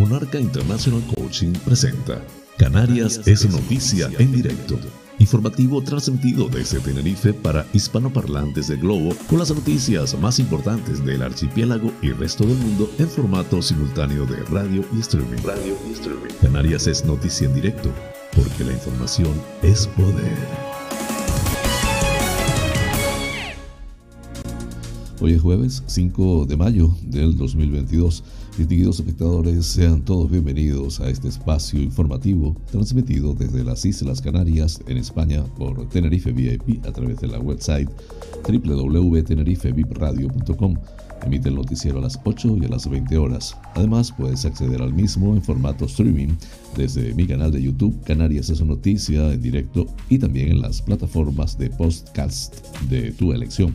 Monarca International Coaching presenta Canarias es noticia en directo. Informativo transmitido desde Tenerife para hispanoparlantes del globo con las noticias más importantes del archipiélago y resto del mundo en formato simultáneo de radio y streaming. Radio y streaming. Canarias es noticia en directo porque la información es poder. Hoy es jueves 5 de mayo del 2022. Distinguidos espectadores, sean todos bienvenidos a este espacio informativo transmitido desde las Islas Canarias en España por Tenerife VIP a través de la website www.tenerifevipradio.com. Emite el noticiero a las 8 y a las 20 horas. Además, puedes acceder al mismo en formato streaming desde mi canal de YouTube Canarias es noticia en directo y también en las plataformas de podcast de tu elección.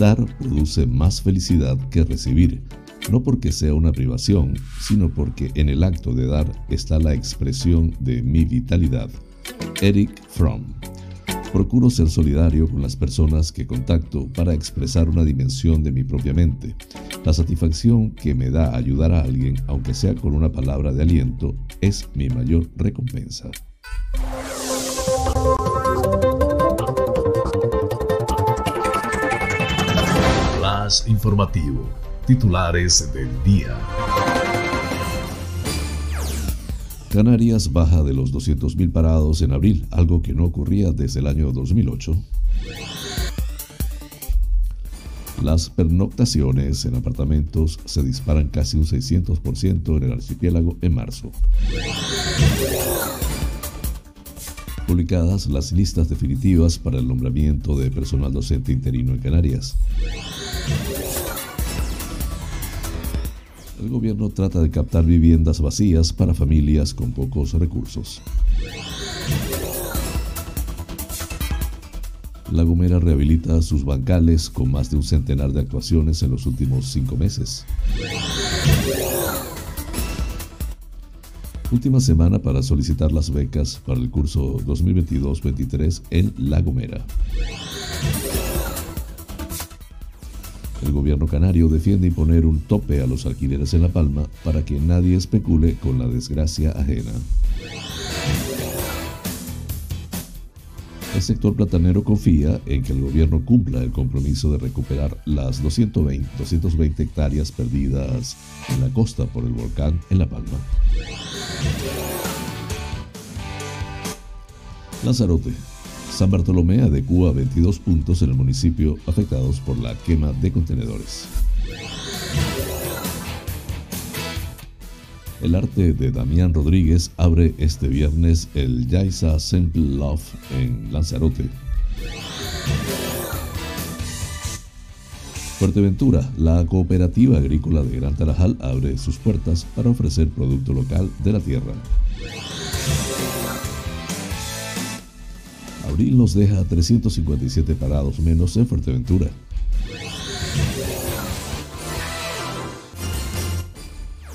Dar produce más felicidad que recibir, no porque sea una privación, sino porque en el acto de dar está la expresión de mi vitalidad. Eric Fromm. Procuro ser solidario con las personas que contacto para expresar una dimensión de mi propia mente. La satisfacción que me da ayudar a alguien, aunque sea con una palabra de aliento, es mi mayor recompensa. Informativo. Titulares del día. Canarias baja de los 200.000 parados en abril, algo que no ocurría desde el año 2008. Las pernoctaciones en apartamentos se disparan casi un 600% en el archipiélago en marzo. Publicadas las listas definitivas para el nombramiento de personal docente interino en Canarias. El gobierno trata de captar viviendas vacías para familias con pocos recursos. La Gomera rehabilita sus bancales con más de un centenar de actuaciones en los últimos cinco meses. Última semana para solicitar las becas para el curso 2022-23 en La Gomera. El gobierno canario defiende imponer un tope a los alquileres en La Palma para que nadie especule con la desgracia ajena. El sector platanero confía en que el gobierno cumpla el compromiso de recuperar las 220, 220 hectáreas perdidas en la costa por el volcán en La Palma. Lanzarote, San Bartolomé adecúa 22 puntos en el municipio afectados por la quema de contenedores. El arte de Damián Rodríguez abre este viernes el Yaisa Simple Love en Lanzarote. Fuerteventura, la cooperativa agrícola de Gran Tarajal abre sus puertas para ofrecer producto local de la tierra. Abril nos deja 357 parados menos en Fuerteventura.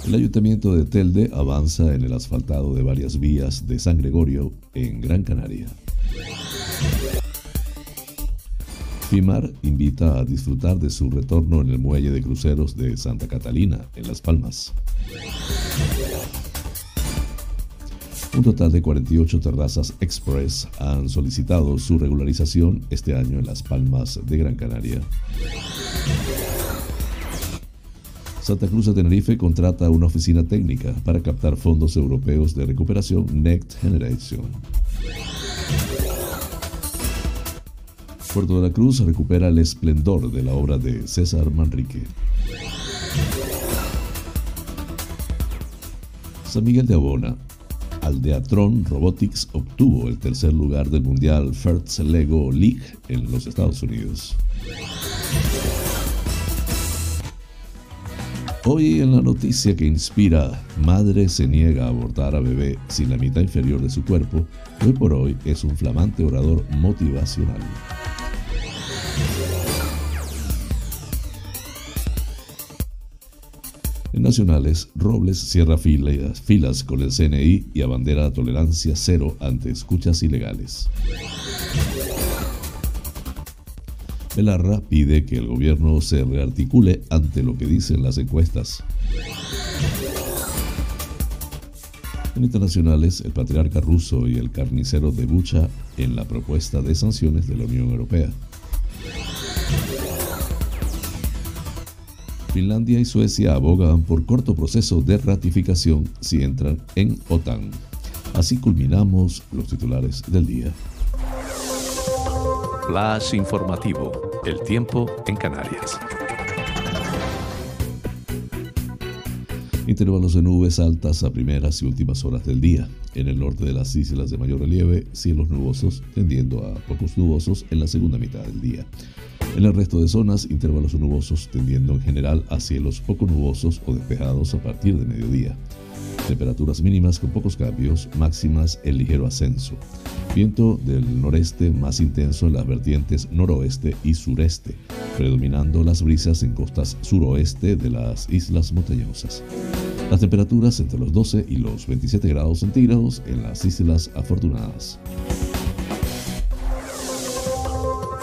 El ayuntamiento de Telde avanza en el asfaltado de varias vías de San Gregorio en Gran Canaria. FIMAR invita a disfrutar de su retorno en el muelle de cruceros de Santa Catalina, en Las Palmas. Un total de 48 terrazas express han solicitado su regularización este año en Las Palmas de Gran Canaria. Santa Cruz de Tenerife contrata una oficina técnica para captar fondos europeos de recuperación Next Generation. Puerto de la Cruz recupera el esplendor de la obra de César Manrique. San Miguel de Abona Aldeatron Robotics obtuvo el tercer lugar del Mundial First Lego League en los Estados Unidos. Hoy en la noticia que inspira, madre se niega a abortar a bebé sin la mitad inferior de su cuerpo, hoy por hoy es un flamante orador motivacional. En nacionales, Robles cierra filas, con el CNI y abandera tolerancia cero ante escuchas ilegales. Belarra pide que el gobierno se rearticule ante lo que dicen las encuestas. En internacionales, el patriarca ruso y el carnicero de Bucha en la propuesta de sanciones de la Unión Europea. Finlandia y Suecia abogan por corto proceso de ratificación si entran en OTAN. Así culminamos los titulares del día. Flash informativo. El tiempo en Canarias. Intervalos de nubes altas a primeras y últimas horas del día. En el norte de las islas de mayor relieve, cielos nubosos, tendiendo a pocos nubosos en la segunda mitad del día. En el resto de zonas, intervalos nubosos, tendiendo en general a cielos poco nubosos o despejados a partir de mediodía. Temperaturas mínimas con pocos cambios, máximas en ligero ascenso. Viento del noreste más intenso en las vertientes noroeste y sureste, predominando las brisas en costas suroeste de las islas montañosas. Las temperaturas entre los 12 y los 27 grados centígrados en las islas afortunadas.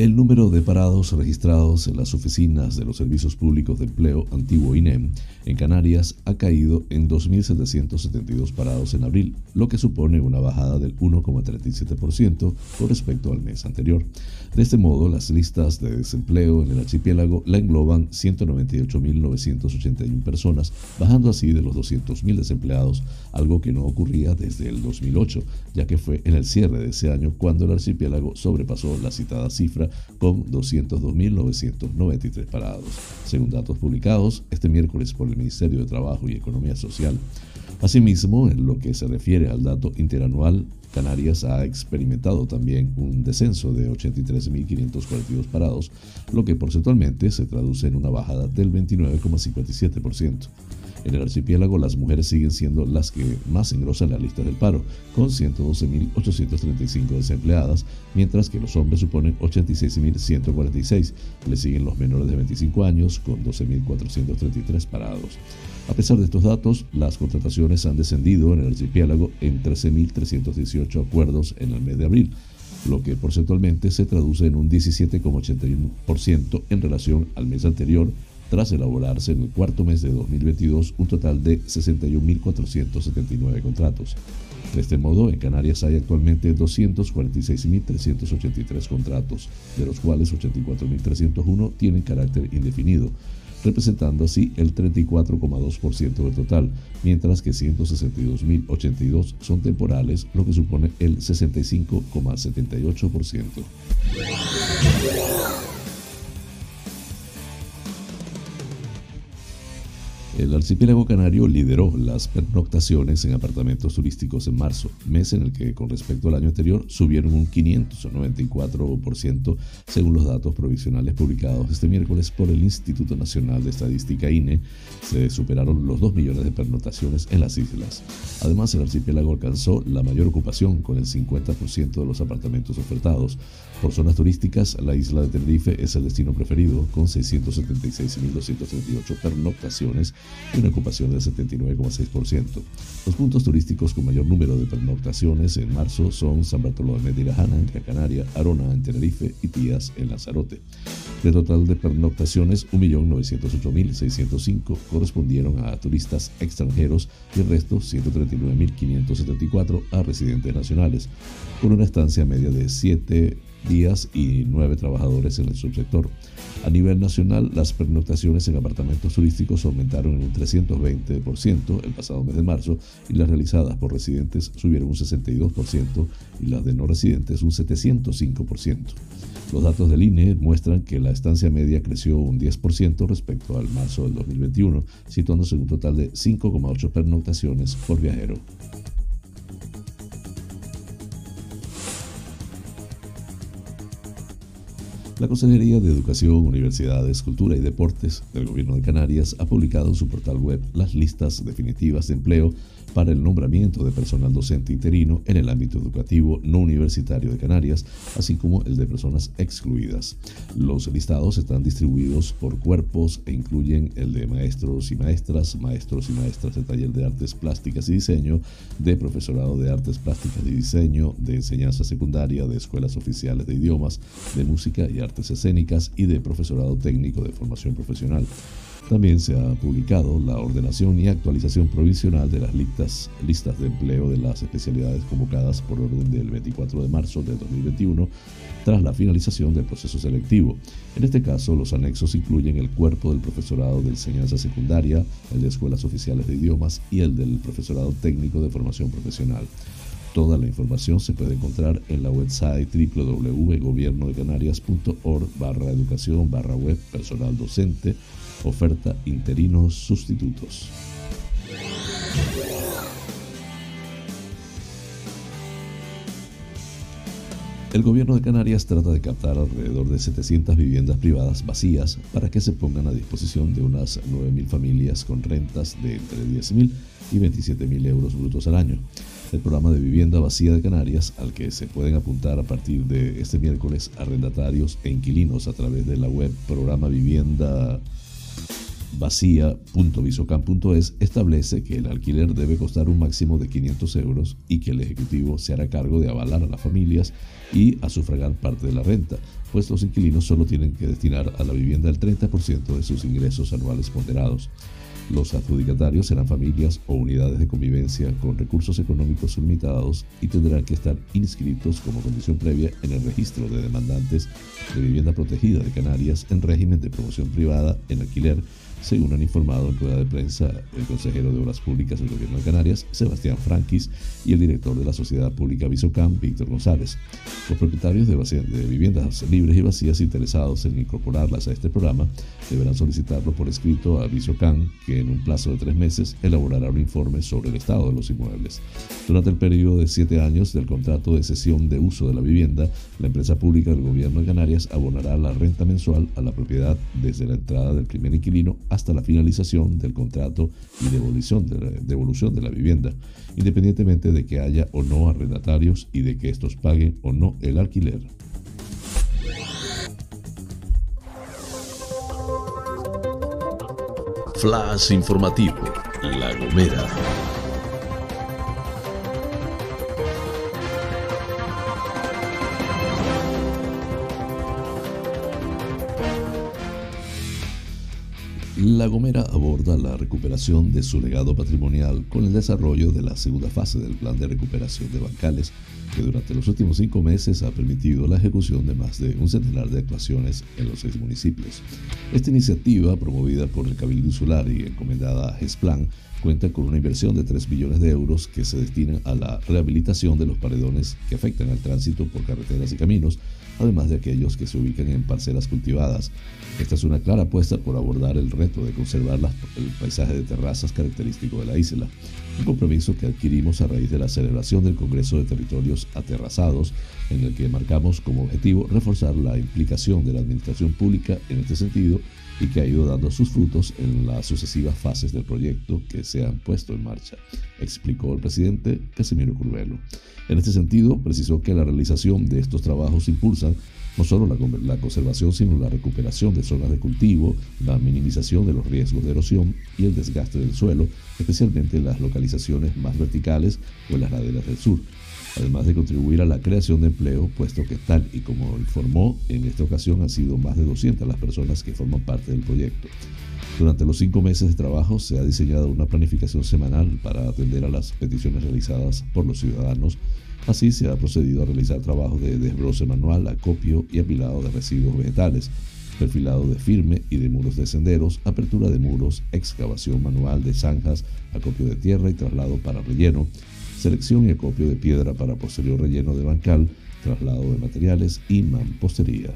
El número de parados registrados en las oficinas de los servicios públicos de empleo antiguo INEM en Canarias ha caído en 2.772 parados en abril, lo que supone una bajada del 1,37% con respecto al mes anterior. De este modo, las listas de desempleo en el archipiélago la engloban 198.981 personas, bajando así de los 200.000 desempleados, algo que no ocurría desde el 2008, ya que fue en el cierre de ese año cuando el archipiélago sobrepasó la citada cifra con 202.993 parados, según datos publicados este miércoles por el Ministerio de Trabajo y Economía Social. Asimismo, en lo que se refiere al dato interanual, Canarias ha experimentado también un descenso de 83.542 parados, lo que porcentualmente se traduce en una bajada del 29,57%. En el archipiélago, las mujeres siguen siendo las que más engrosan la lista del paro, con 112.835 desempleadas, mientras que los hombres suponen 86.146. Le siguen los menores de 25 años, con 12.433 parados. A pesar de estos datos, las contrataciones han descendido en el archipiélago en 13.318 acuerdos en el mes de abril, lo que porcentualmente se traduce en un 17,81% en relación al mes anterior tras elaborarse en el cuarto mes de 2022 un total de 61.479 contratos. De este modo, en Canarias hay actualmente 246.383 contratos, de los cuales 84.301 tienen carácter indefinido, representando así el 34,2% del total, mientras que 162.082 son temporales, lo que supone el 65,78%. El archipiélago canario lideró las pernoctaciones en apartamentos turísticos en marzo, mes en el que con respecto al año anterior subieron un 594% según los datos provisionales publicados este miércoles por el Instituto Nacional de Estadística INE. Se superaron los 2 millones de pernoctaciones en las islas. Además, el archipiélago alcanzó la mayor ocupación con el 50% de los apartamentos ofertados. Por zonas turísticas, la isla de Tenerife es el destino preferido con 676.238 pernoctaciones y una ocupación del 79,6%. Los puntos turísticos con mayor número de pernoctaciones en marzo son San Bartolomé de Irajana en Gran Arona en Tenerife y Tías en Lanzarote. De total de pernoctaciones, 1.908.605 correspondieron a turistas extranjeros y el resto, 139.574, a residentes nacionales, con una estancia media de 7 días y 9 trabajadores en el subsector. A nivel nacional, las pernoctaciones en apartamentos turísticos aumentaron en un 320% el pasado mes de marzo y las realizadas por residentes subieron un 62% y las de no residentes un 705%. Los datos del INE muestran que la estancia media creció un 10% respecto al marzo del 2021, situándose en un total de 5,8 pernoctaciones por viajero. La Consejería de Educación, Universidades, Cultura y Deportes del Gobierno de Canarias ha publicado en su portal web las listas definitivas de empleo para el nombramiento de personal docente interino en el ámbito educativo no universitario de Canarias, así como el de personas excluidas. Los listados están distribuidos por cuerpos e incluyen el de maestros y maestras, maestros y maestras de taller de artes plásticas y diseño, de profesorado de artes plásticas y diseño, de enseñanza secundaria, de escuelas oficiales de idiomas, de música y artes escénicas y de profesorado técnico de formación profesional. También se ha publicado la ordenación y actualización provisional de las listas, listas de empleo de las especialidades convocadas por orden del 24 de marzo de 2021 tras la finalización del proceso selectivo. En este caso, los anexos incluyen el cuerpo del profesorado de enseñanza secundaria, el de escuelas oficiales de idiomas y el del profesorado técnico de formación profesional. Toda la información se puede encontrar en la website www.gobiernodecanarias.org barra educación barra web personal docente Oferta interinos sustitutos. El gobierno de Canarias trata de captar alrededor de 700 viviendas privadas vacías para que se pongan a disposición de unas 9.000 familias con rentas de entre 10.000 y 27.000 euros brutos al año. El programa de vivienda vacía de Canarias, al que se pueden apuntar a partir de este miércoles arrendatarios e inquilinos a través de la web Programa Vivienda vacía.visocam.es establece que el alquiler debe costar un máximo de 500 euros y que el Ejecutivo se hará cargo de avalar a las familias y a sufragar parte de la renta, pues los inquilinos solo tienen que destinar a la vivienda el 30% de sus ingresos anuales ponderados. Los adjudicatarios serán familias o unidades de convivencia con recursos económicos limitados y tendrán que estar inscritos como condición previa en el registro de demandantes de vivienda protegida de Canarias en régimen de promoción privada en alquiler según han informado en rueda de prensa el consejero de Obras Públicas del Gobierno de Canarias, Sebastián Franquis, y el director de la Sociedad Pública Visocam, Víctor González. Los propietarios de, viviendas libres y vacías interesados en incorporarlas a este programa deberán solicitarlo por escrito a Visocam, que en un plazo de tres meses elaborará un informe sobre el estado de los inmuebles. Durante el periodo de siete años del contrato de cesión de uso de la vivienda, la empresa pública del Gobierno de Canarias abonará la renta mensual a la propiedad desde la entrada del primer inquilino hasta la finalización del contrato y devolución de, la, devolución de la vivienda, independientemente de que haya o no arrendatarios y de que estos paguen o no el alquiler. Flash informativo, La Gomera. La Gomera aborda la recuperación de su legado patrimonial con el desarrollo de la segunda fase del plan de recuperación de bancales, que durante los últimos cinco meses ha permitido la ejecución de más de un centenar de actuaciones en los seis municipios. Esta iniciativa, promovida por el Cabildo Insular y encomendada a GESPLAN, cuenta con una inversión de 3 millones de euros que se destinan a la rehabilitación de los paredones que afectan al tránsito por carreteras y caminos, además de aquellos que se ubican en parcelas cultivadas. Esta es una clara apuesta por abordar el reto de conservar el paisaje de terrazas característico de la isla, un compromiso que adquirimos a raíz de la celebración del Congreso de Territorios Aterrazados, en el que marcamos como objetivo reforzar la implicación de la administración pública en este sentido y que ha ido dando sus frutos en las sucesivas fases del proyecto que se han puesto en marcha, explicó el presidente Casimiro Curvelo. En este sentido, precisó que la realización de estos trabajos impulsan no solo la, la, conservación, sino la recuperación de zonas de cultivo, la minimización de los riesgos de erosión y el desgaste del suelo, especialmente en las localizaciones más verticales o en las laderas del sur, además de contribuir a la creación de empleo, puesto que tal y como informó, en esta ocasión han sido más de 200 las personas que forman parte del proyecto. Durante los cinco meses de trabajo se ha diseñado una planificación semanal para atender a las peticiones realizadas por los ciudadanos. Así se ha procedido a realizar trabajos de desbroce manual, acopio y apilado de residuos vegetales, perfilado de firme y de muros de senderos, apertura de muros, excavación manual de zanjas, acopio de tierra y traslado para relleno, selección y acopio de piedra para posterior relleno de bancal, traslado de materiales y mampostería.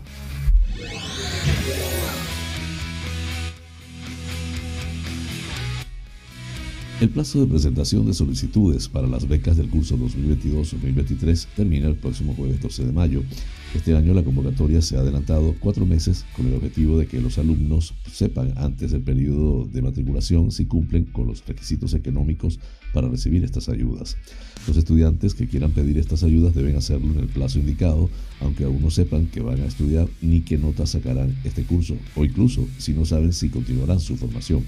El plazo de presentación de solicitudes para las becas del curso 2022-2023 termina el próximo jueves 12 de mayo. Este año la convocatoria se ha adelantado cuatro meses con el objetivo de que los alumnos sepan antes del periodo de matriculación si cumplen con los requisitos económicos para recibir estas ayudas. Los estudiantes que quieran pedir estas ayudas deben hacerlo en el plazo indicado, aunque aún no sepan que van a estudiar ni qué notas sacarán este curso, o incluso si no saben si continuarán su formación.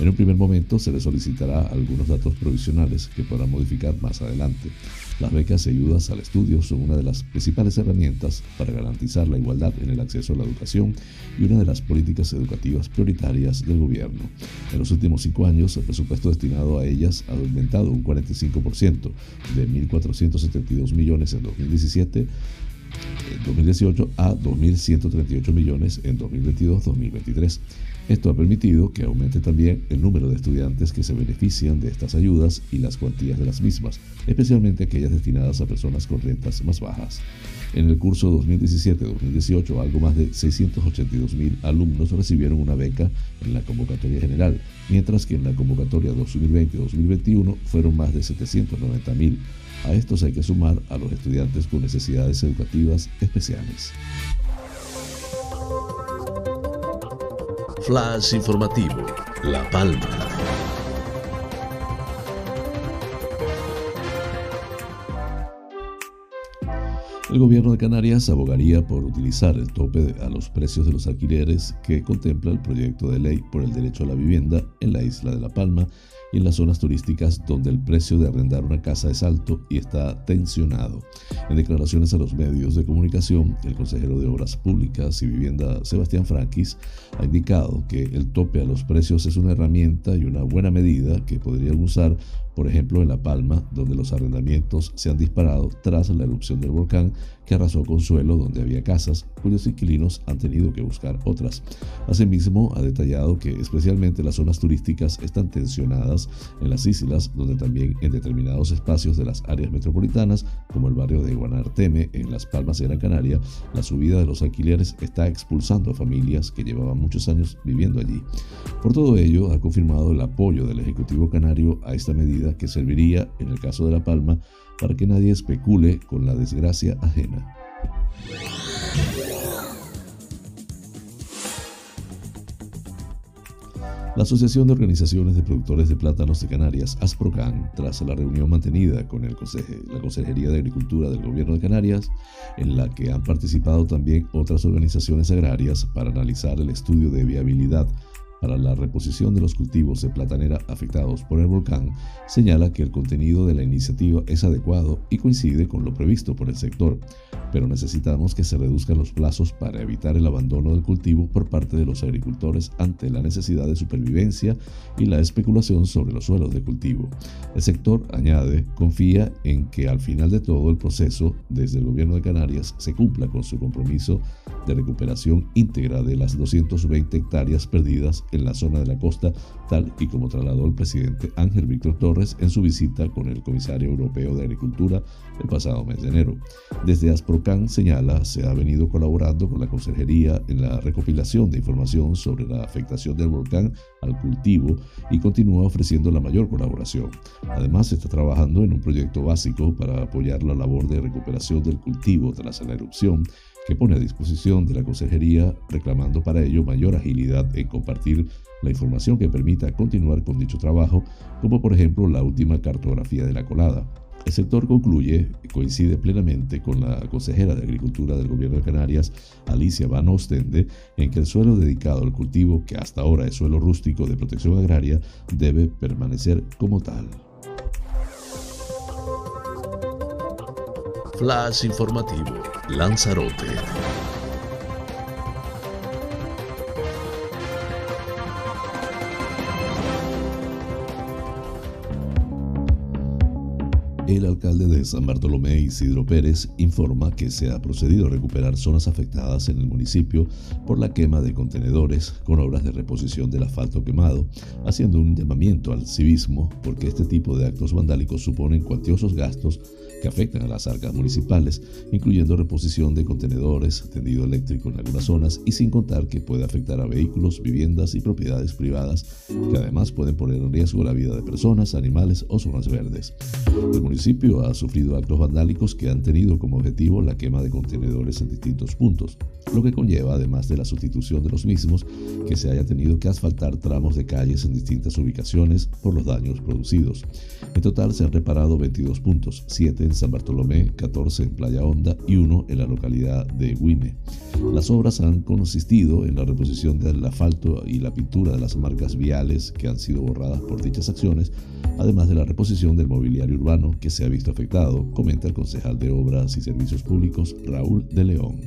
En un primer momento se les solicitará algunos datos provisionales que podrán modificar más adelante. Las becas y ayudas al estudio son una de las principales herramientas para garantizar la igualdad en el acceso a la educación y una de las políticas educativas prioritarias del gobierno. En los últimos cinco años, el presupuesto destinado a ellas ha aumentado un 45%, de 1.472 millones en 2017 en 2018 a 2.138 millones en 2022-2023. Esto ha permitido que aumente también el número de estudiantes que se benefician de estas ayudas y las cuantías de las mismas, especialmente aquellas destinadas a personas con rentas más bajas. En el curso 2017-2018, algo más de 682.000 alumnos recibieron una beca en la convocatoria general, mientras que en la convocatoria 2020-2021 fueron más de 790.000. A estos hay que sumar a los estudiantes con necesidades educativas especiales. Flash informativo, La Palma. El gobierno de Canarias abogaría por utilizar el tope a los precios de los alquileres que contempla el proyecto de ley por el derecho a la vivienda en la isla de La Palma en las zonas turísticas donde el precio de arrendar una casa es alto y está tensionado. En declaraciones a los medios de comunicación, el consejero de Obras Públicas y Vivienda Sebastián Franquis ha indicado que el tope a los precios es una herramienta y una buena medida que podrían usar por ejemplo en La Palma, donde los arrendamientos se han disparado tras la erupción del volcán que arrasó con suelo donde había casas, cuyos inquilinos han tenido que buscar otras. Asimismo, ha detallado que especialmente las zonas turísticas están tensionadas en las islas, donde también en determinados espacios de las áreas metropolitanas, como el barrio de Guanarteme, en Las Palmas de Gran Canaria, la subida de los alquileres está expulsando a familias que llevaban muchos años viviendo allí. Por todo ello, ha confirmado el apoyo del Ejecutivo Canario a esta medida que serviría, en el caso de La Palma, para que nadie especule con la desgracia ajena. La Asociación de Organizaciones de Productores de Plátanos de Canarias, ASPROCAN, tras la reunión mantenida con el la Consejería de Agricultura del Gobierno de Canarias, en la que han participado también otras organizaciones agrarias para analizar el estudio de viabilidad para la reposición de los cultivos de platanera afectados por el volcán, señala que el contenido de la iniciativa es adecuado y coincide con lo previsto por el sector, pero necesitamos que se reduzcan los plazos para evitar el abandono del cultivo por parte de los agricultores ante la necesidad de supervivencia y la especulación sobre los suelos de cultivo. El sector, añade, confía en que al final de todo el proceso, desde el gobierno de Canarias, se cumpla con su compromiso de recuperación íntegra de las 220 hectáreas perdidas en la zona de la costa, tal y como trasladó el presidente Ángel Víctor Torres en su visita con el comisario europeo de Agricultura el pasado mes de enero. Desde Asprocan señala se ha venido colaborando con la Consejería en la recopilación de información sobre la afectación del volcán al cultivo y continúa ofreciendo la mayor colaboración. Además, está trabajando en un proyecto básico para apoyar la labor de recuperación del cultivo tras la erupción que pone a disposición de la Consejería reclamando para ello mayor agilidad en compartir la información que permita continuar con dicho trabajo, como por ejemplo la última cartografía de la colada. El sector concluye, coincide plenamente con la consejera de Agricultura del Gobierno de Canarias, Alicia Van Ostende, en que el suelo dedicado al cultivo, que hasta ahora es suelo rústico de protección agraria, debe permanecer como tal. Flash informativo, Lanzarote. El alcalde de San Bartolomé, Isidro Pérez, informa que se ha procedido a recuperar zonas afectadas en el municipio por la quema de contenedores con obras de reposición del asfalto quemado, haciendo un llamamiento al civismo porque este tipo de actos vandálicos suponen cuantiosos gastos que afectan a las arcas municipales, incluyendo reposición de contenedores, tendido eléctrico en algunas zonas y sin contar que puede afectar a vehículos, viviendas y propiedades privadas, que además pueden poner en riesgo la vida de personas, animales o zonas verdes. El municipio ha sufrido actos vandálicos que han tenido como objetivo la quema de contenedores en distintos puntos, lo que conlleva, además de la sustitución de los mismos, que se haya tenido que asfaltar tramos de calles en distintas ubicaciones por los daños producidos. En total se han reparado 22 puntos, 7 en San Bartolomé, 14 en Playa Honda y 1 en la localidad de Huime. Las obras han consistido en la reposición del asfalto y la pintura de las marcas viales que han sido borradas por dichas acciones, además de la reposición del mobiliario urbano que se ha visto afectado, comenta el concejal de Obras y Servicios Públicos Raúl de León.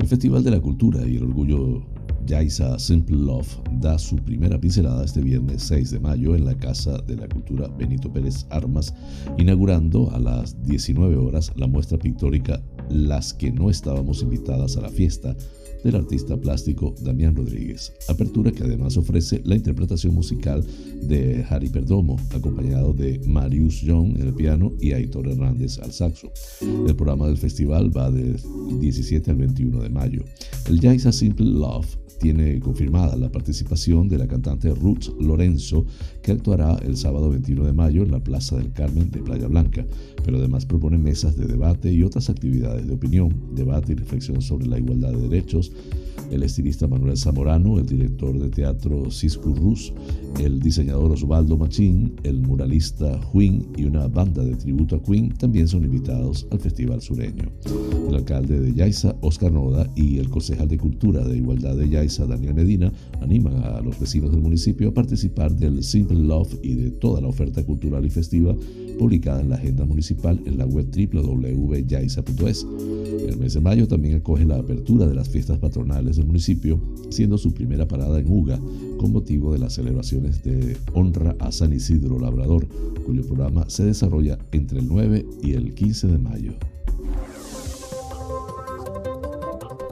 El Festival de la Cultura y el Orgullo Yaisa Simple Love da su primera pincelada este viernes 6 de mayo en la Casa de la Cultura Benito Pérez Armas, inaugurando a las 19 horas la muestra pictórica Las que no estábamos invitadas a la fiesta del artista plástico Damián Rodríguez. Apertura que además ofrece la interpretación musical de Harry Perdomo, acompañado de Marius Young en el piano y Aitor Hernández al saxo. El programa del festival va del 17 al 21 de mayo. El Jazz a Simple Love tiene confirmada la participación de la cantante Ruth Lorenzo, que actuará el sábado 21 de mayo en la Plaza del Carmen de Playa Blanca, pero además propone mesas de debate y otras actividades de opinión, debate y reflexión sobre la igualdad de derechos, el estilista Manuel Zamorano, el director de teatro Cisco Rus, el diseñador Osvaldo Machín, el muralista Juin y una banda de tributo a Queen también son invitados al Festival Sureño. El alcalde de Yaiza, Oscar Noda, y el concejal de Cultura de Igualdad de Yaiza, Daniel Medina, animan a los vecinos del municipio a participar del Simple Love y de toda la oferta cultural y festiva publicada en la agenda municipal en la web www.yaiza.es. El mes de mayo también acoge la apertura de las fiestas patronales del municipio, siendo su primera parada en Uga, con motivo de las celebraciones de honra a San Isidro Labrador, cuyo programa se desarrolla entre el 9 y el 15 de mayo.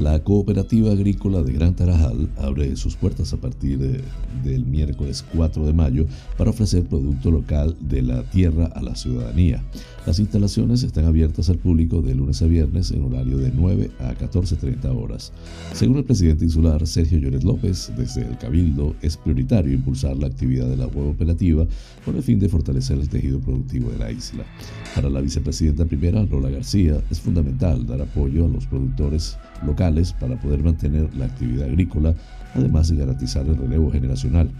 La Cooperativa Agrícola de Gran Tarajal abre sus puertas a partir del miércoles 4 de mayo para ofrecer producto local de la tierra a la ciudadanía. Las instalaciones están abiertas al público de lunes a viernes en horario de 9 a 14.30 horas. Según el presidente insular Sergio Lloret López, desde el Cabildo es prioritario impulsar la actividad de la cooperativa con el fin de fortalecer el tejido productivo de la isla. Para la vicepresidenta primera, Lola García, es fundamental dar apoyo a los productores locales para poder mantener la actividad agrícola, además de garantizar el relevo generacional.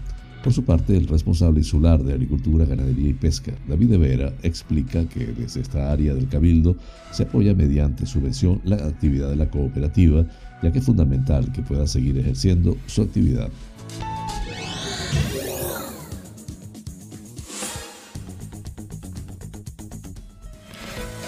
Por su parte, el responsable insular de Agricultura, Ganadería y Pesca, David Vera, explica que desde esta área del Cabildo se apoya mediante subvención la actividad de la cooperativa, ya que es fundamental que pueda seguir ejerciendo su actividad.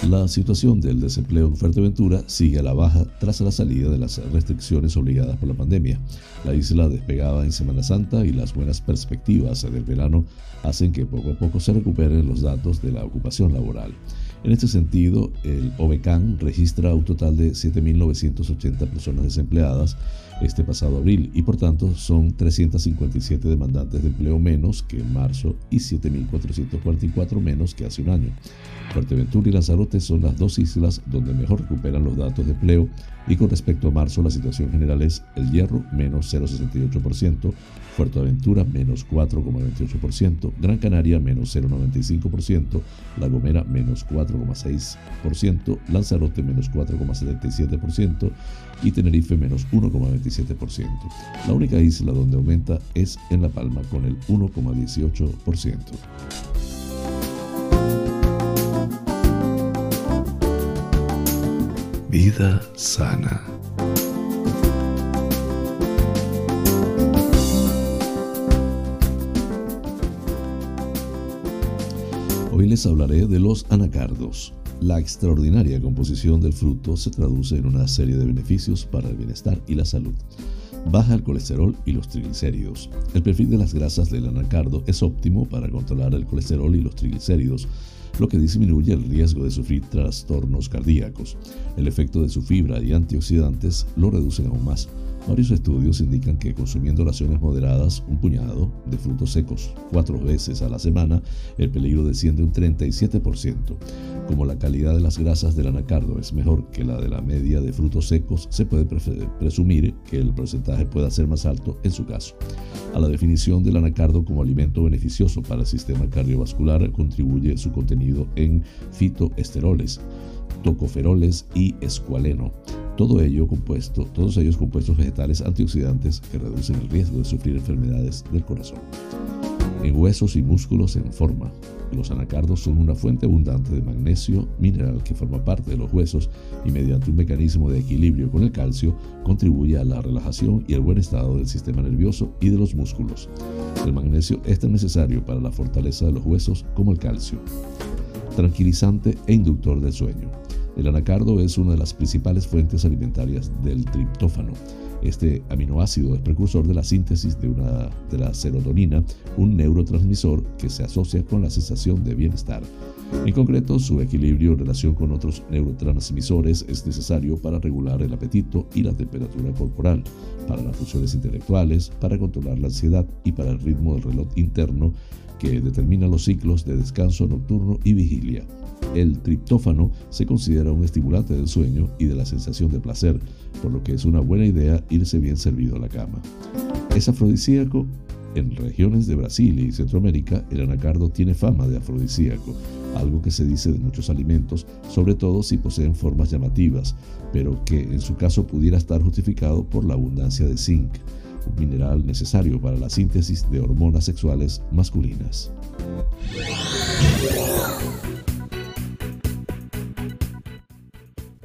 La situación del desempleo en Fuerteventura sigue a la baja tras la salida de las restricciones obligadas por la pandemia. La isla despegaba en Semana Santa y las buenas perspectivas del verano hacen que poco a poco se recuperen los datos de la ocupación laboral. En este sentido, el OBECAN registra un total de 7.980 personas desempleadas este pasado abril y por tanto son 357 demandantes de empleo menos que en marzo y 7.444 menos que hace un año. Fuerteventura y Lanzarote son las dos islas donde mejor recuperan los datos de empleo y con respecto a marzo la situación general es El Hierro menos 0,68%, Fuerteventura menos 4,28%, Gran Canaria menos 0,95%, La Gomera menos 4,6%, Lanzarote menos 4,77% y Tenerife menos 1,27%. La única isla donde aumenta es en La Palma con el 1,18%. Vida sana. Hoy les hablaré de los anacardos. La extraordinaria composición del fruto se traduce en una serie de beneficios para el bienestar y la salud. Baja el colesterol y los triglicéridos. El perfil de las grasas del anacardo es óptimo para controlar el colesterol y los triglicéridos, lo que disminuye el riesgo de sufrir trastornos cardíacos. El efecto de su fibra y antioxidantes lo reducen aún más. Varios estudios indican que consumiendo raciones moderadas, un puñado de frutos secos cuatro veces a la semana, el peligro desciende un 37%. Como la calidad de las grasas del anacardo es mejor que la de la media de frutos secos, se puede presumir que el porcentaje pueda ser más alto en su caso. A la definición del anacardo como alimento beneficioso para el sistema cardiovascular contribuye su contenido en fitoesteroles, tocoferoles y escualeno todo ello compuesto, todos ellos compuestos vegetales antioxidantes que reducen el riesgo de sufrir enfermedades del corazón. En huesos y músculos en forma. Los anacardos son una fuente abundante de magnesio, mineral que forma parte de los huesos y mediante un mecanismo de equilibrio con el calcio contribuye a la relajación y el buen estado del sistema nervioso y de los músculos. El magnesio es tan necesario para la fortaleza de los huesos como el calcio. Tranquilizante e inductor del sueño. El anacardo es una de las principales fuentes alimentarias del triptófano. Este aminoácido es precursor de la síntesis de, una, de la serotonina, un neurotransmisor que se asocia con la sensación de bienestar. En concreto, su equilibrio en relación con otros neurotransmisores es necesario para regular el apetito y la temperatura corporal, para las funciones intelectuales, para controlar la ansiedad y para el ritmo del reloj interno que determina los ciclos de descanso nocturno y vigilia. El triptófano se considera un estimulante del sueño y de la sensación de placer, por lo que es una buena idea irse bien servido a la cama. Es afrodisíaco. En regiones de Brasil y Centroamérica, el anacardo tiene fama de afrodisíaco, algo que se dice de muchos alimentos, sobre todo si poseen formas llamativas, pero que en su caso pudiera estar justificado por la abundancia de zinc, un mineral necesario para la síntesis de hormonas sexuales masculinas.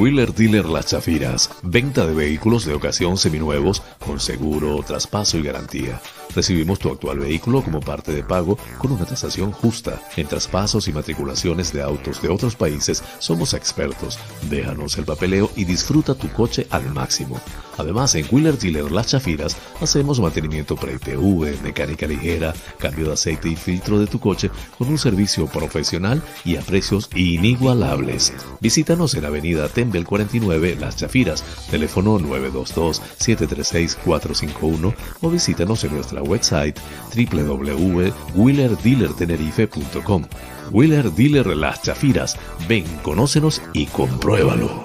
Wheeler Dealer Las Chafiras. Venta de vehículos de ocasión seminuevos con seguro, traspaso y garantía. Recibimos tu actual vehículo como parte de pago con una tasación justa. En traspasos y matriculaciones de autos de otros países somos expertos. Déjanos el papeleo y disfruta tu coche al máximo. Además, en Wheeler Dealer Las Chafiras hacemos mantenimiento pre-TV, mecánica ligera, cambio de aceite y filtro de tu coche con un servicio profesional y a precios inigualables. Visítanos en Avenida Tembel 49 Las Chafiras, teléfono 922-736-451 o visítanos en nuestra website www.wheelerdealertenerife.com. Wheeler Dealer Las Chafiras. Ven, conócenos y compruébalo.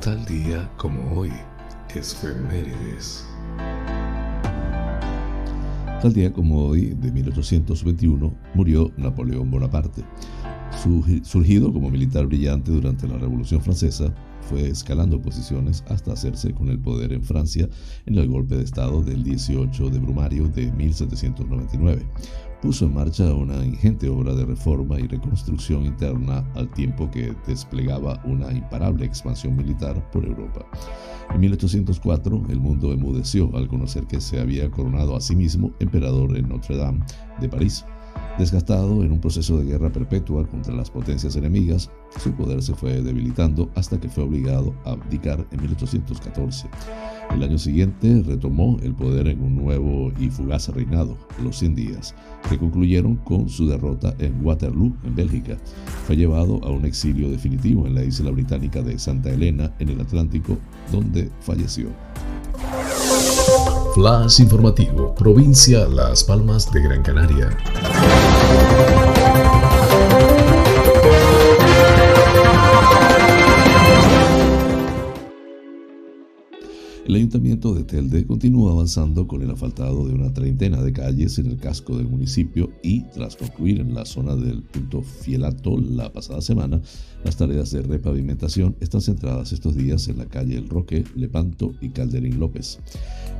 Tal día como hoy, Efemérides. Tal día como hoy, de 1821, murió Napoleón Bonaparte. Surgido como militar brillante durante la Revolución Francesa, fue escalando posiciones hasta hacerse con el poder en Francia en el golpe de Estado del 18 de Brumario de 1799. Puso en marcha una ingente obra de reforma y reconstrucción interna al tiempo que desplegaba una imparable expansión militar por Europa. En 1804 el mundo emudeció al conocer que se había coronado a sí mismo emperador en Notre Dame de París. Desgastado en un proceso de guerra perpetua contra las potencias enemigas, su poder se fue debilitando hasta que fue obligado a abdicar en 1814. El año siguiente retomó el poder en un nuevo y fugaz reinado, los 100 días, que concluyeron con su derrota en Waterloo, en Bélgica. Fue llevado a un exilio definitivo en la isla británica de Santa Elena, en el Atlántico, donde falleció. Flash informativo, provincia Las Palmas de Gran Canaria. Thank you. El ayuntamiento de Telde continúa avanzando con el asfaltado de una treintena de calles en el casco del municipio y, tras concluir en la zona del punto Fielato la pasada semana, las tareas de repavimentación están centradas estos días en la calle El Roque, Lepanto y Calderín López.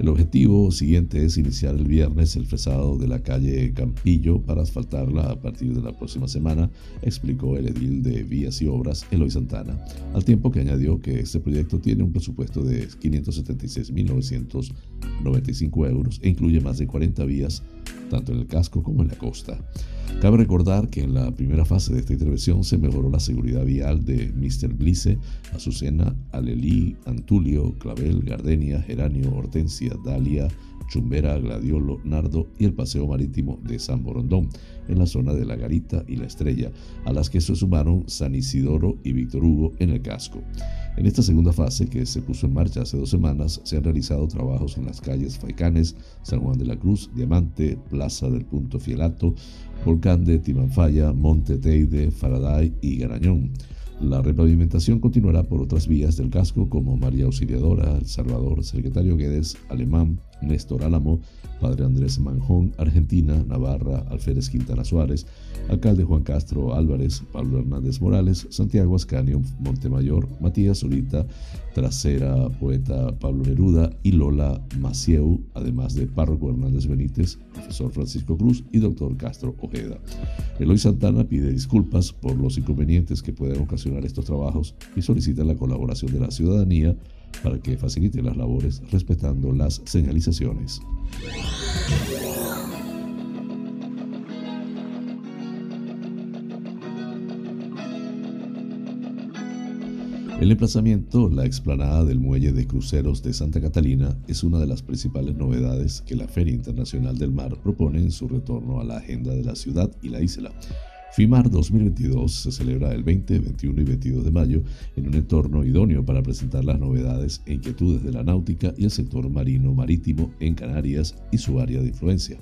El objetivo siguiente es iniciar el viernes el fresado de la calle Campillo para asfaltarla a partir de la próxima semana, explicó el edil de Vías y Obras, Eloy Santana, al tiempo que añadió que este proyecto tiene un presupuesto de 576.995 euros e incluye más de 40 vías, tanto en el casco como en la costa. Cabe recordar que en la primera fase de esta intervención se mejoró la seguridad vial de Mr. Blice, Azucena, Alelí, Antulio, Clavel, Gardenia, Geranio, Hortensia, Dalia, Chumbera, Gladiolo, Nardo y el paseo marítimo de San Borondón, en la zona de La Garita y La Estrella, a las que se sumaron San Isidoro y Víctor Hugo en el casco. En esta segunda fase, que se puso en marcha hace dos semanas, se han realizado trabajos en las calles Faicanes, San Juan de la Cruz, Diamante, Plaza del Punto Fielato, Volcán de Timanfaya, Monte Teide, Faraday y Garañón. La repavimentación continuará por otras vías del casco como María Auxiliadora, El Salvador, Secretario Guedes, Alemán, Néstor Álamo, Padre Andrés Manjón, Argentina, Navarra, Alférez Quintana Suárez, Alcalde Juan Castro Álvarez, Pablo Hernández Morales, Santiago Ascanio, Montemayor, Matías Zurita, Trasera, Poeta Pablo Neruda y Lola Macieu, además de Párroco Hernández Benítez, Profesor Francisco Cruz y Doctor Castro Ojeda. Eloy Santana pide disculpas por los inconvenientes que pueden ocasionar estos trabajos y solicita la colaboración de la ciudadanía para que facilite las labores respetando las señalizaciones. El emplazamiento, la explanada del muelle de cruceros de Santa Catalina, es una de las principales novedades que la Feria Internacional del Mar propone en su retorno a la agenda de la ciudad y la isla. FIMAR 2022 se celebra el 20, 21 y 22 de mayo en un entorno idóneo para presentar las novedades e inquietudes de la náutica y el sector marino marítimo en Canarias y su área de influencia.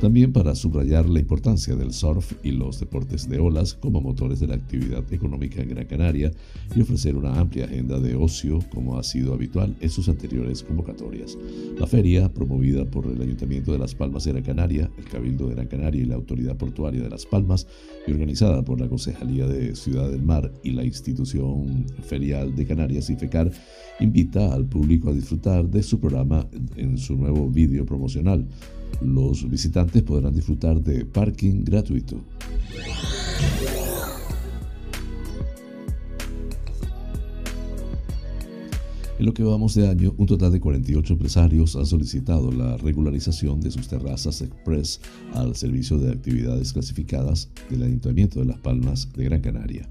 También para subrayar la importancia del surf y los deportes de olas como motores de la actividad económica en Gran Canaria y ofrecer una amplia agenda de ocio como ha sido habitual en sus anteriores convocatorias. La feria, promovida por el Ayuntamiento de Las Palmas de Gran Canaria, el Cabildo de Gran Canaria y la Autoridad Portuaria de Las Palmas, y organizada por la Concejalía de Ciudad del Mar y la Institución Ferial de Canarias, IFECAR, invita al público a disfrutar de su programa en su nuevo vídeo promocional los visitantes podrán disfrutar de parking gratuito. En lo que vamos de año, un total de 48 empresarios han solicitado la regularización de sus terrazas express al Servicio de Actividades Clasificadas del Ayuntamiento de Las Palmas de Gran Canaria.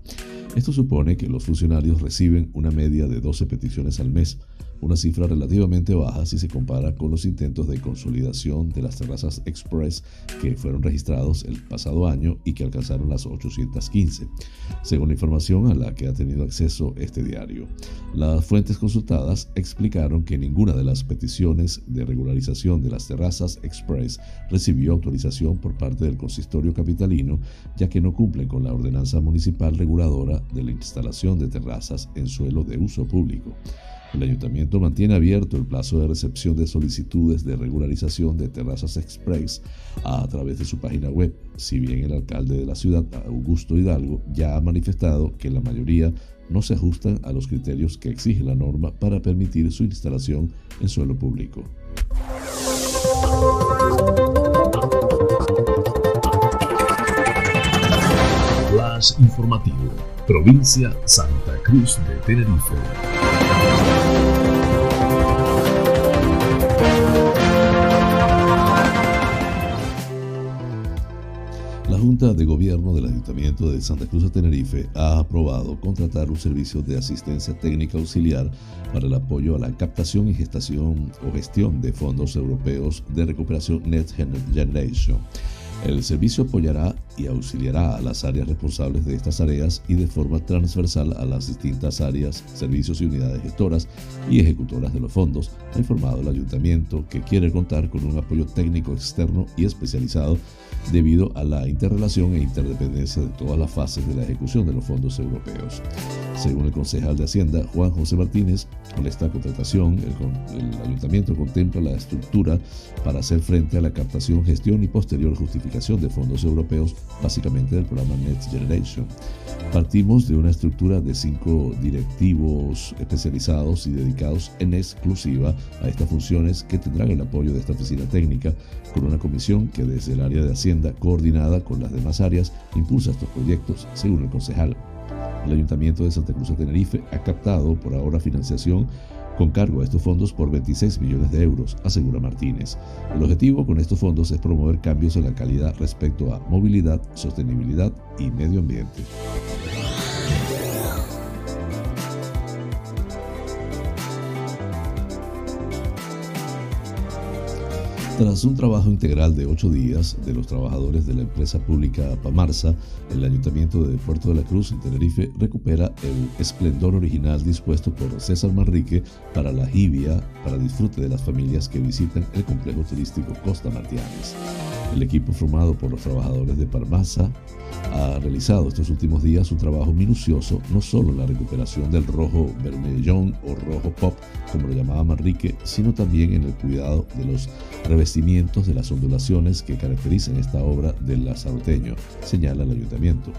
Esto supone que los funcionarios reciben una media de 12 peticiones al mes, una cifra relativamente baja si se compara con los intentos de consolidación de las terrazas express que fueron registrados el pasado año y que alcanzaron las 815, según la información a la que ha tenido acceso este diario. Las fuentes consultadas explicaron que ninguna de las peticiones de regularización de las terrazas express recibió autorización por parte del consistorio capitalino, ya que no cumplen con la ordenanza municipal reguladora de la instalación de terrazas en suelo de uso público. El ayuntamiento mantiene abierto el plazo de recepción de solicitudes de regularización de terrazas express a través de su página web, si bien el alcalde de la ciudad, Augusto Hidalgo, ya ha manifestado que la mayoría no se ajustan a los criterios que exige la norma para permitir su instalación en suelo público. Flash informativo, provincia Santa Cruz de Tenerife. Junta de Gobierno del Ayuntamiento de Santa Cruz de Tenerife ha aprobado contratar un servicio de asistencia técnica auxiliar para el apoyo a la captación y gestación o gestión de fondos europeos de recuperación Net Generation. El servicio apoyará y auxiliará a las áreas responsables de estas tareas y de forma transversal a las distintas áreas, servicios y unidades gestoras y ejecutoras de los fondos, ha informado el ayuntamiento que quiere contar con un apoyo técnico externo y especializado debido a la interrelación e interdependencia de todas las fases de la ejecución de los fondos europeos. Según el concejal de Hacienda, Juan José Martínez, con esta contratación, el, el, ayuntamiento contempla la estructura para hacer frente a la captación, gestión y posterior justificación de fondos europeos, básicamente del programa Next Generation. Partimos de una estructura de cinco directivos especializados y dedicados en exclusiva a estas funciones que tendrán el apoyo de esta oficina técnica, con una comisión que desde el área de Hacienda, coordinada con las demás áreas, impulsa estos proyectos, según el concejal. El Ayuntamiento de Santa Cruz de Tenerife ha captado por ahora financiación con cargo a estos fondos por 26 millones de euros, asegura Martínez. El objetivo con estos fondos es promover cambios en la calidad respecto a movilidad, sostenibilidad y medio ambiente. Tras un trabajo integral de ocho días de los trabajadores de la empresa pública Pamarsa, el Ayuntamiento de Puerto de la Cruz en Tenerife recupera el esplendor original dispuesto por César Manrique para la jibia, para disfrute de las familias que visitan el complejo turístico Costa Martianes. El equipo formado por los trabajadores de Parmasa ha realizado estos últimos días un trabajo minucioso, no solo en la recuperación del rojo vermellón o rojo pop, como lo llamaba Manrique, sino también en el cuidado de los revestimientos de las ondulaciones que caracterizan esta obra del lazaroteño, señala el ayuntamiento.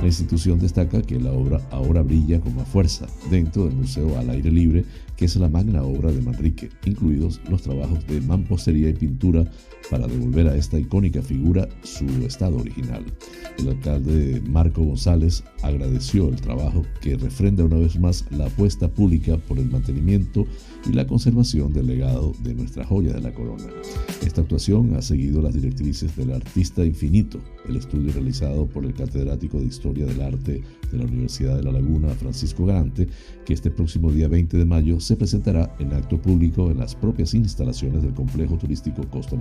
La institución destaca que la obra ahora brilla con más fuerza dentro del Museo al Aire Libre, que es la magna obra de Manrique, incluidos los trabajos de mampostería y pintura para devolver a esta icónica figura su estado original. El alcalde Marco González agradeció el trabajo que refrenda una vez más la apuesta pública por el mantenimiento y la conservación del legado de nuestra joya de la corona. Esta actuación ha seguido las directrices del artista infinito, el estudio realizado por el catedrático de Historia del Arte de la Universidad de La Laguna, Francisco Garante, que este próximo día 20 de mayo se presentará en acto público en las propias instalaciones del complejo turístico Costa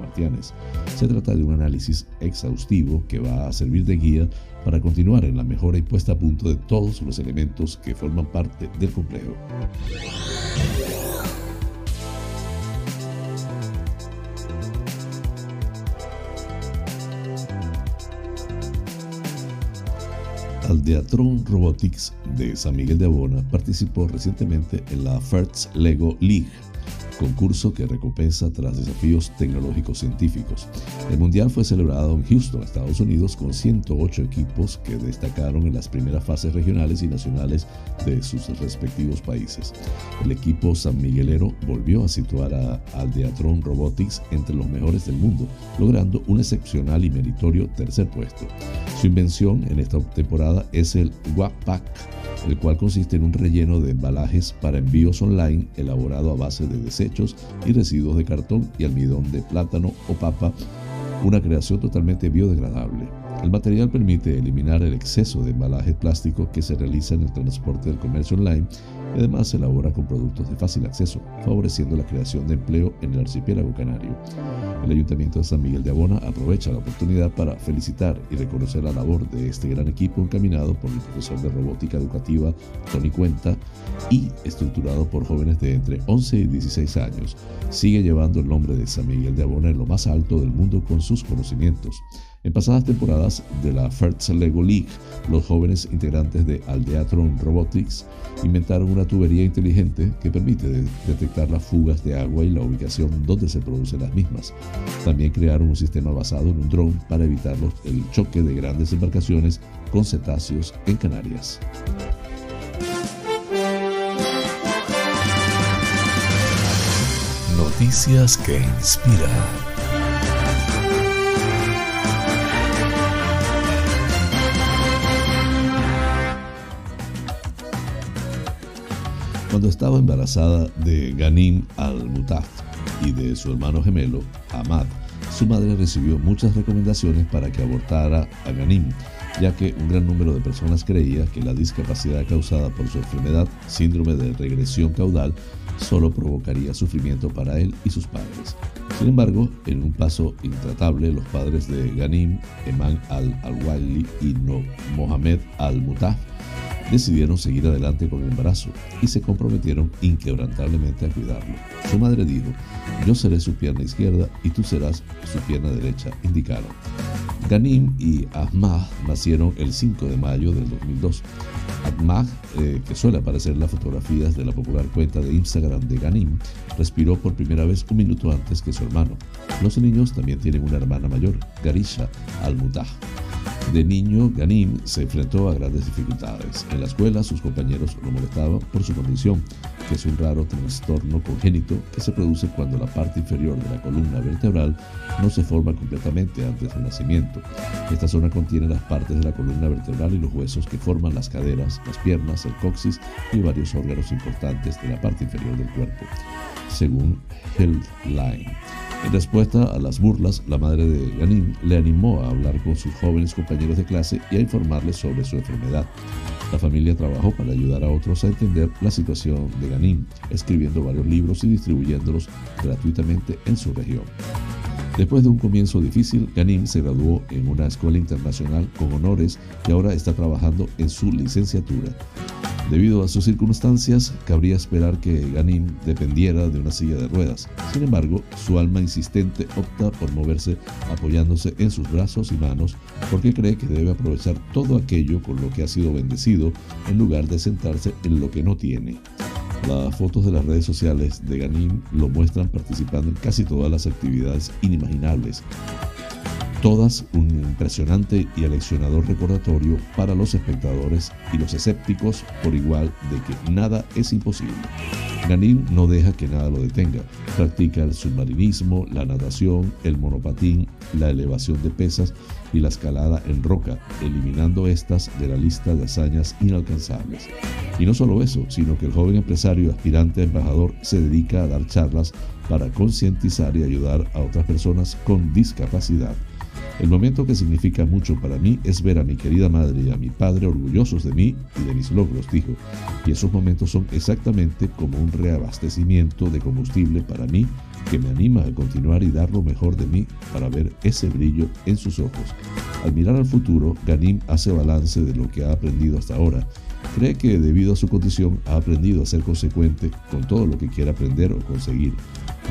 Se trata de un análisis exhaustivo que va a servir de guía para continuar en la mejora y puesta a punto de todos los elementos que forman parte del complejo. Aldeatron Robotics de San Miguel de Abona participó recientemente en la FIRST Lego League, concurso que recompensa tras desafíos tecnológicos científicos. El Mundial fue celebrado en Houston, Estados Unidos, con 108 equipos que destacaron en las primeras fases regionales y nacionales de sus respectivos países. El equipo San Miguelero volvió a situar a Aldeatron Robotics entre los mejores del mundo, logrando un excepcional y meritorio tercer puesto. Su invención en esta temporada es el WAPAC el cual consiste en un relleno de embalajes para envíos online elaborado a base de desechos y residuos de cartón y almidón de plátano o papa, una creación totalmente biodegradable. El material permite eliminar el exceso de embalajes plásticos que se realiza en el transporte del comercio online además se elabora con productos de fácil acceso, favoreciendo la creación de empleo en el archipiélago canario. El Ayuntamiento de San Miguel de Abona aprovecha la oportunidad para felicitar y reconocer la labor de este gran equipo encaminado por el profesor de robótica educativa Tony Cuenta y estructurado por jóvenes de entre 11 y 16 años. Sigue llevando el nombre de San Miguel de Abona en lo más alto del mundo con sus conocimientos. En pasadas temporadas de la First Lego League, los jóvenes integrantes de Aldeatron Robotics inventaron una tubería inteligente que permite detectar las fugas de agua y la ubicación donde se producen las mismas. También crearon un sistema basado en un dron para evitar el choque de grandes embarcaciones con cetáceos en Canarias. Noticias que inspiran. Cuando estaba embarazada de Ghanim al-Mutaf y de su hermano gemelo, Ahmad, su madre recibió muchas recomendaciones para que abortara a Ghanim, ya que un gran número de personas creía que la discapacidad causada por su enfermedad, síndrome de regresión caudal, solo provocaría sufrimiento para él y sus padres. Sin embargo, en un paso intratable, los padres de Ghanim, Eman al-Awali y no Mohamed al-Mutaf, decidieron seguir adelante con el embarazo y se comprometieron inquebrantablemente a cuidarlo. Su madre dijo, yo seré su pierna izquierda y tú serás su pierna derecha, indicaron. Ganim y Ahmad nacieron el 5 de mayo del 2002. Ahmad, eh, que suele aparecer en las fotografías de la popular cuenta de Instagram de Ganim, respiró por primera vez un minuto antes que su hermano. Los niños también tienen una hermana mayor, Garisha Al-Mutaj. De niño, Ganim se enfrentó a grandes dificultades. En la escuela, sus compañeros lo molestaban por su condición, que es un raro trastorno congénito que se produce cuando la parte inferior de la columna vertebral no se forma completamente antes del nacimiento. Esta zona contiene las partes de la columna vertebral y los huesos que forman las caderas, las piernas, el coxis y varios órganos importantes de la parte inferior del cuerpo, según Healthline. En respuesta a las burlas, la madre de Ganim le animó a hablar con sus jóvenes compañeros de clase y a informarles sobre su enfermedad. La familia trabajó para ayudar a otros a entender la situación de Ganim, escribiendo varios libros y distribuyéndolos gratuitamente en su región. Después de un comienzo difícil, Ganim se graduó en una escuela internacional con honores y ahora está trabajando en su licenciatura. Debido a sus circunstancias, cabría esperar que Ganim dependiera de una silla de ruedas. Sin embargo, su alma insistente opta por moverse apoyándose en sus brazos y manos porque cree que debe aprovechar todo aquello con lo que ha sido bendecido en lugar de sentarse en lo que no tiene. Las fotos de las redes sociales de Ganim lo muestran participando en casi todas las actividades inimaginables, todas un impresionante y aleccionador recordatorio para los espectadores y los escépticos por igual de que nada es imposible. Ganim no deja que nada lo detenga. Practica el submarinismo, la natación, el monopatín, la elevación de pesas y la escalada en roca, eliminando estas de la lista de hazañas inalcanzables. Y no solo eso, sino que el joven empresario aspirante a embajador se dedica a dar charlas para concientizar y ayudar a otras personas con discapacidad. El momento que significa mucho para mí es ver a mi querida madre y a mi padre orgullosos de mí y de mis logros, dijo. Y esos momentos son exactamente como un reabastecimiento de combustible para mí que me anima a continuar y dar lo mejor de mí para ver ese brillo en sus ojos. Al mirar al futuro, Ganim hace balance de lo que ha aprendido hasta ahora. Cree que debido a su condición ha aprendido a ser consecuente con todo lo que quiere aprender o conseguir.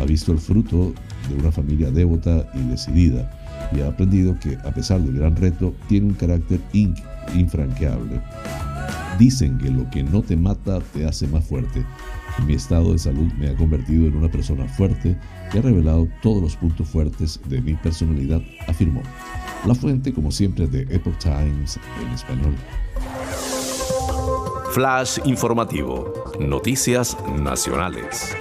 Ha visto el fruto de una familia devota y decidida y ha aprendido que, a pesar del gran reto, tiene un carácter infranqueable. Dicen que lo que no te mata te hace más fuerte. Mi estado de salud me ha convertido en una persona fuerte que ha revelado todos los puntos fuertes de mi personalidad, afirmó. La fuente, como siempre, de Epoch Times en español. Flash informativo. Noticias nacionales.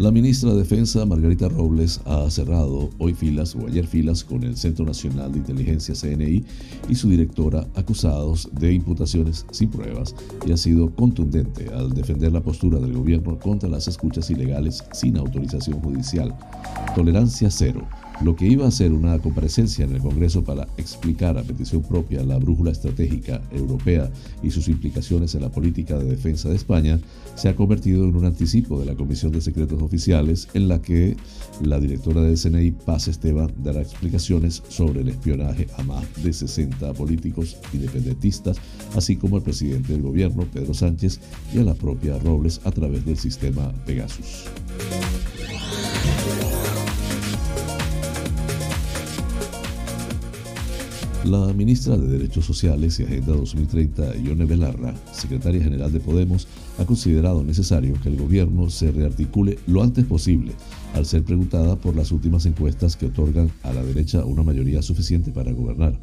La ministra de Defensa, Margarita Robles, ha cerrado hoy filas o ayer filas con el Centro Nacional de Inteligencia CNI y su directora acusados de imputaciones sin pruebas y ha sido contundente al defender la postura del gobierno contra las escuchas ilegales sin autorización judicial. Tolerancia cero lo que iba a ser una comparecencia en el Congreso para explicar a petición propia la brújula estratégica europea y sus implicaciones en la política de defensa de España, se ha convertido en un anticipo de la Comisión de Secretos Oficiales en la que la directora del CNI, Paz Esteban, dará explicaciones sobre el espionaje a más de 60 políticos independentistas, así como al presidente del gobierno, Pedro Sánchez, y a la propia Robles a través del sistema Pegasus. La ministra de Derechos Sociales y Agenda 2030, Ione Belarra, secretaria general de Podemos, ha considerado necesario que el gobierno se rearticule lo antes posible, al ser preguntada por las últimas encuestas que otorgan a la derecha una mayoría suficiente para gobernar.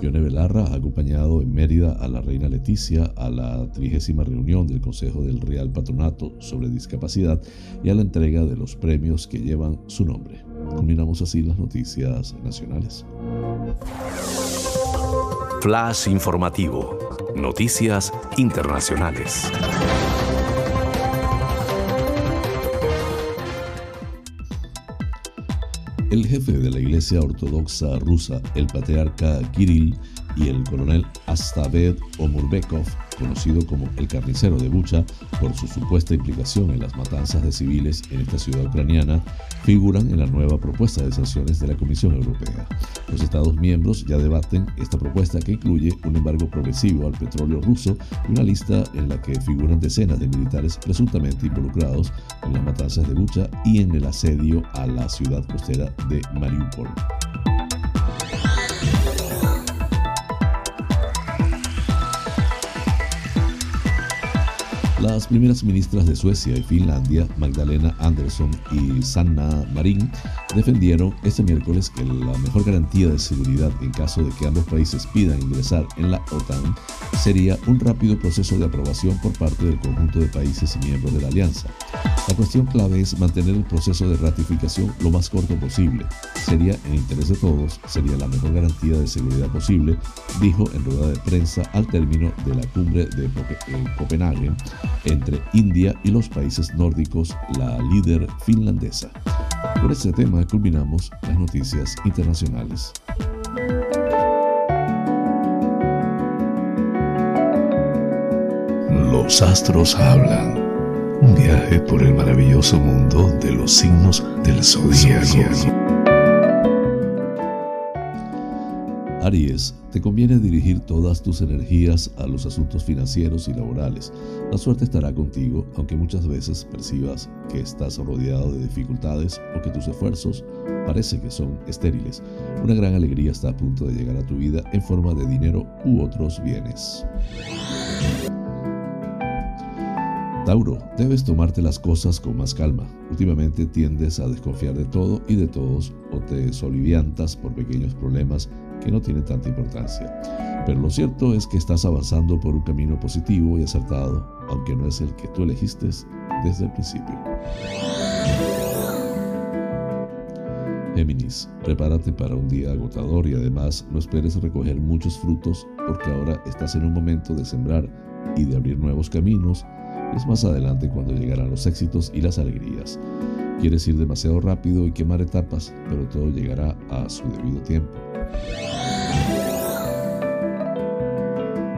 Ione Belarra ha acompañado en Mérida a la reina Leticia a la trigésima reunión del Consejo del Real Patronato sobre Discapacidad y a la entrega de los premios que llevan su nombre. Combinamos así las noticias nacionales. Flash informativo. Noticias internacionales. El jefe de la Iglesia Ortodoxa rusa, el patriarca Kirill, y el coronel Astaved Omurbekov conocido como el carnicero de Bucha por su supuesta implicación en las matanzas de civiles en esta ciudad ucraniana, figuran en la nueva propuesta de sanciones de la Comisión Europea. Los Estados miembros ya debaten esta propuesta que incluye un embargo progresivo al petróleo ruso y una lista en la que figuran decenas de militares presuntamente involucrados en las matanzas de Bucha y en el asedio a la ciudad costera de Mariupol. Las primeras ministras de Suecia y Finlandia, Magdalena Andersson y Sanna Marin, defendieron este miércoles que la mejor garantía de seguridad en caso de que ambos países pidan ingresar en la OTAN sería un rápido proceso de aprobación por parte del conjunto de países miembros de la alianza. La cuestión clave es mantener el proceso de ratificación lo más corto posible. Sería en interés de todos, sería la mejor garantía de seguridad posible, dijo en rueda de prensa al término de la cumbre de Copenhague entre India y los países nórdicos, la líder finlandesa. Por este tema culminamos las noticias internacionales. Los astros hablan. Un viaje por el maravilloso mundo de los signos del zodiaco. Aries, te conviene dirigir todas tus energías a los asuntos financieros y laborales. La suerte estará contigo, aunque muchas veces percibas que estás rodeado de dificultades o que tus esfuerzos parece que son estériles. Una gran alegría está a punto de llegar a tu vida en forma de dinero u otros bienes. Tauro, debes tomarte las cosas con más calma. Últimamente tiendes a desconfiar de todo y de todos o te soliviantas por pequeños problemas que no tiene tanta importancia. Pero lo cierto es que estás avanzando por un camino positivo y acertado, aunque no es el que tú elegiste desde el principio. Géminis, prepárate para un día agotador y además no esperes recoger muchos frutos porque ahora estás en un momento de sembrar y de abrir nuevos caminos. Es más adelante cuando llegarán los éxitos y las alegrías. Quieres ir demasiado rápido y quemar etapas, pero todo llegará a su debido tiempo.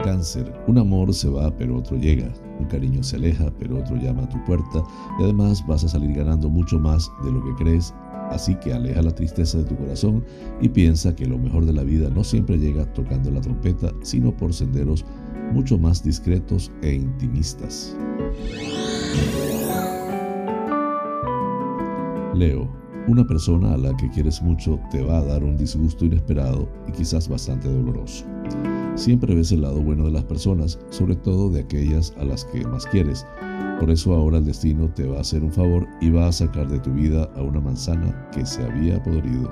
Cáncer. Un amor se va, pero otro llega. Un cariño se aleja, pero otro llama a tu puerta. Y además vas a salir ganando mucho más de lo que crees. Así que aleja la tristeza de tu corazón y piensa que lo mejor de la vida no siempre llega tocando la trompeta, sino por senderos mucho más discretos e intimistas. Leo. Una persona a la que quieres mucho te va a dar un disgusto inesperado y quizás bastante doloroso. Siempre ves el lado bueno de las personas, sobre todo de aquellas a las que más quieres. Por eso ahora el destino te va a hacer un favor y va a sacar de tu vida a una manzana que se había podrido.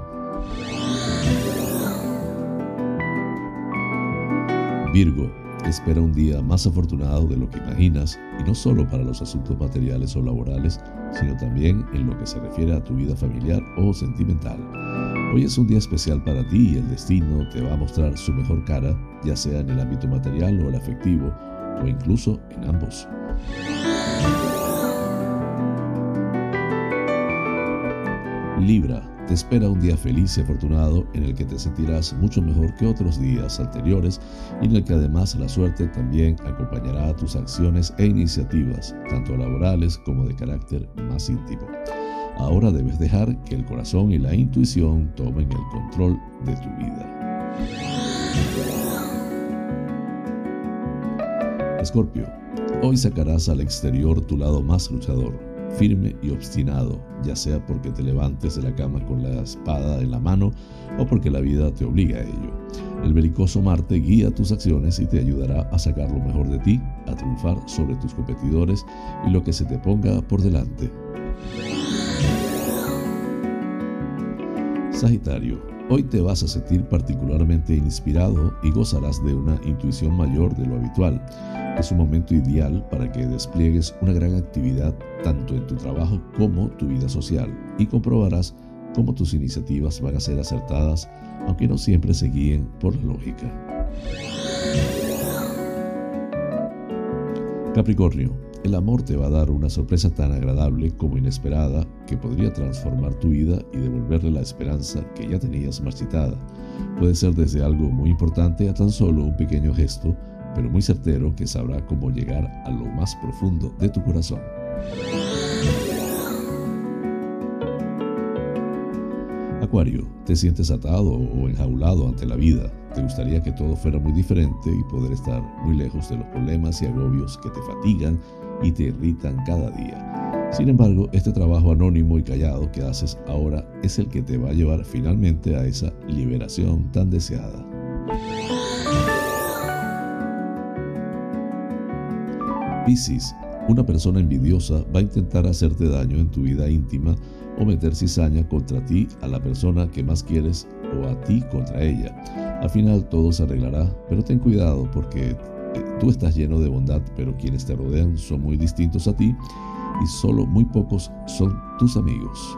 Virgo, espera un día más afortunado de lo que imaginas, y no solo para los asuntos materiales o laborales, sino también en lo que se refiere a tu vida familiar o sentimental. Hoy es un día especial para ti y el destino te va a mostrar su mejor cara, ya sea en el ámbito material o el afectivo, o incluso en ambos. Libra, te espera un día feliz y afortunado en el que te sentirás mucho mejor que otros días anteriores y en el que además la suerte también acompañará tus acciones e iniciativas, tanto laborales como de carácter más íntimo. Ahora debes dejar que el corazón y la intuición tomen el control de tu vida. Escorpio, hoy sacarás al exterior tu lado más luchador, firme y obstinado, ya sea porque te levantes de la cama con la espada en la mano o porque la vida te obliga a ello. El belicoso Marte guía tus acciones y te ayudará a sacar lo mejor de ti, a triunfar sobre tus competidores y lo que se te ponga por delante. Sagitario, hoy te vas a sentir particularmente inspirado y gozarás de una intuición mayor de lo habitual. Es un momento ideal para que despliegues una gran actividad tanto en tu trabajo como tu vida social y comprobarás cómo tus iniciativas van a ser acertadas, aunque no siempre se guíen por la lógica. Capricornio, el amor te va a dar una sorpresa tan agradable como inesperada que podría transformar tu vida y devolverle la esperanza que ya tenías marchitada. Puede ser desde algo muy importante a tan solo un pequeño gesto, pero muy certero que sabrá cómo llegar a lo más profundo de tu corazón. Acuario, te sientes atado o enjaulado ante la vida. Te gustaría que todo fuera muy diferente y poder estar muy lejos de los problemas y agobios que te fatigan y te irritan cada día. Sin embargo, este trabajo anónimo y callado que haces ahora es el que te va a llevar finalmente a esa liberación tan deseada. Piscis, una persona envidiosa va a intentar hacerte daño en tu vida íntima o meter cizaña contra ti a la persona que más quieres o a ti contra ella. Al final todo se arreglará, pero ten cuidado porque Tú estás lleno de bondad, pero quienes te rodean son muy distintos a ti y solo muy pocos son tus amigos.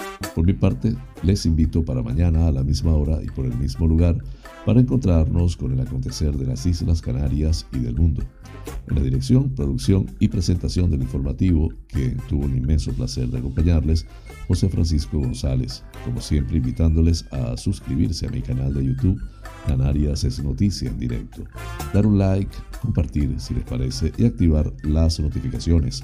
Por mi parte, les invito para mañana a la misma hora y por el mismo lugar para encontrarnos con el acontecer de las Islas Canarias y del mundo. En la dirección, producción y presentación del informativo, que tuvo un inmenso placer de acompañarles, José Francisco González, como siempre invitándoles a suscribirse a mi canal de YouTube, Canarias es Noticia en directo, dar un like, compartir si les parece y activar las notificaciones.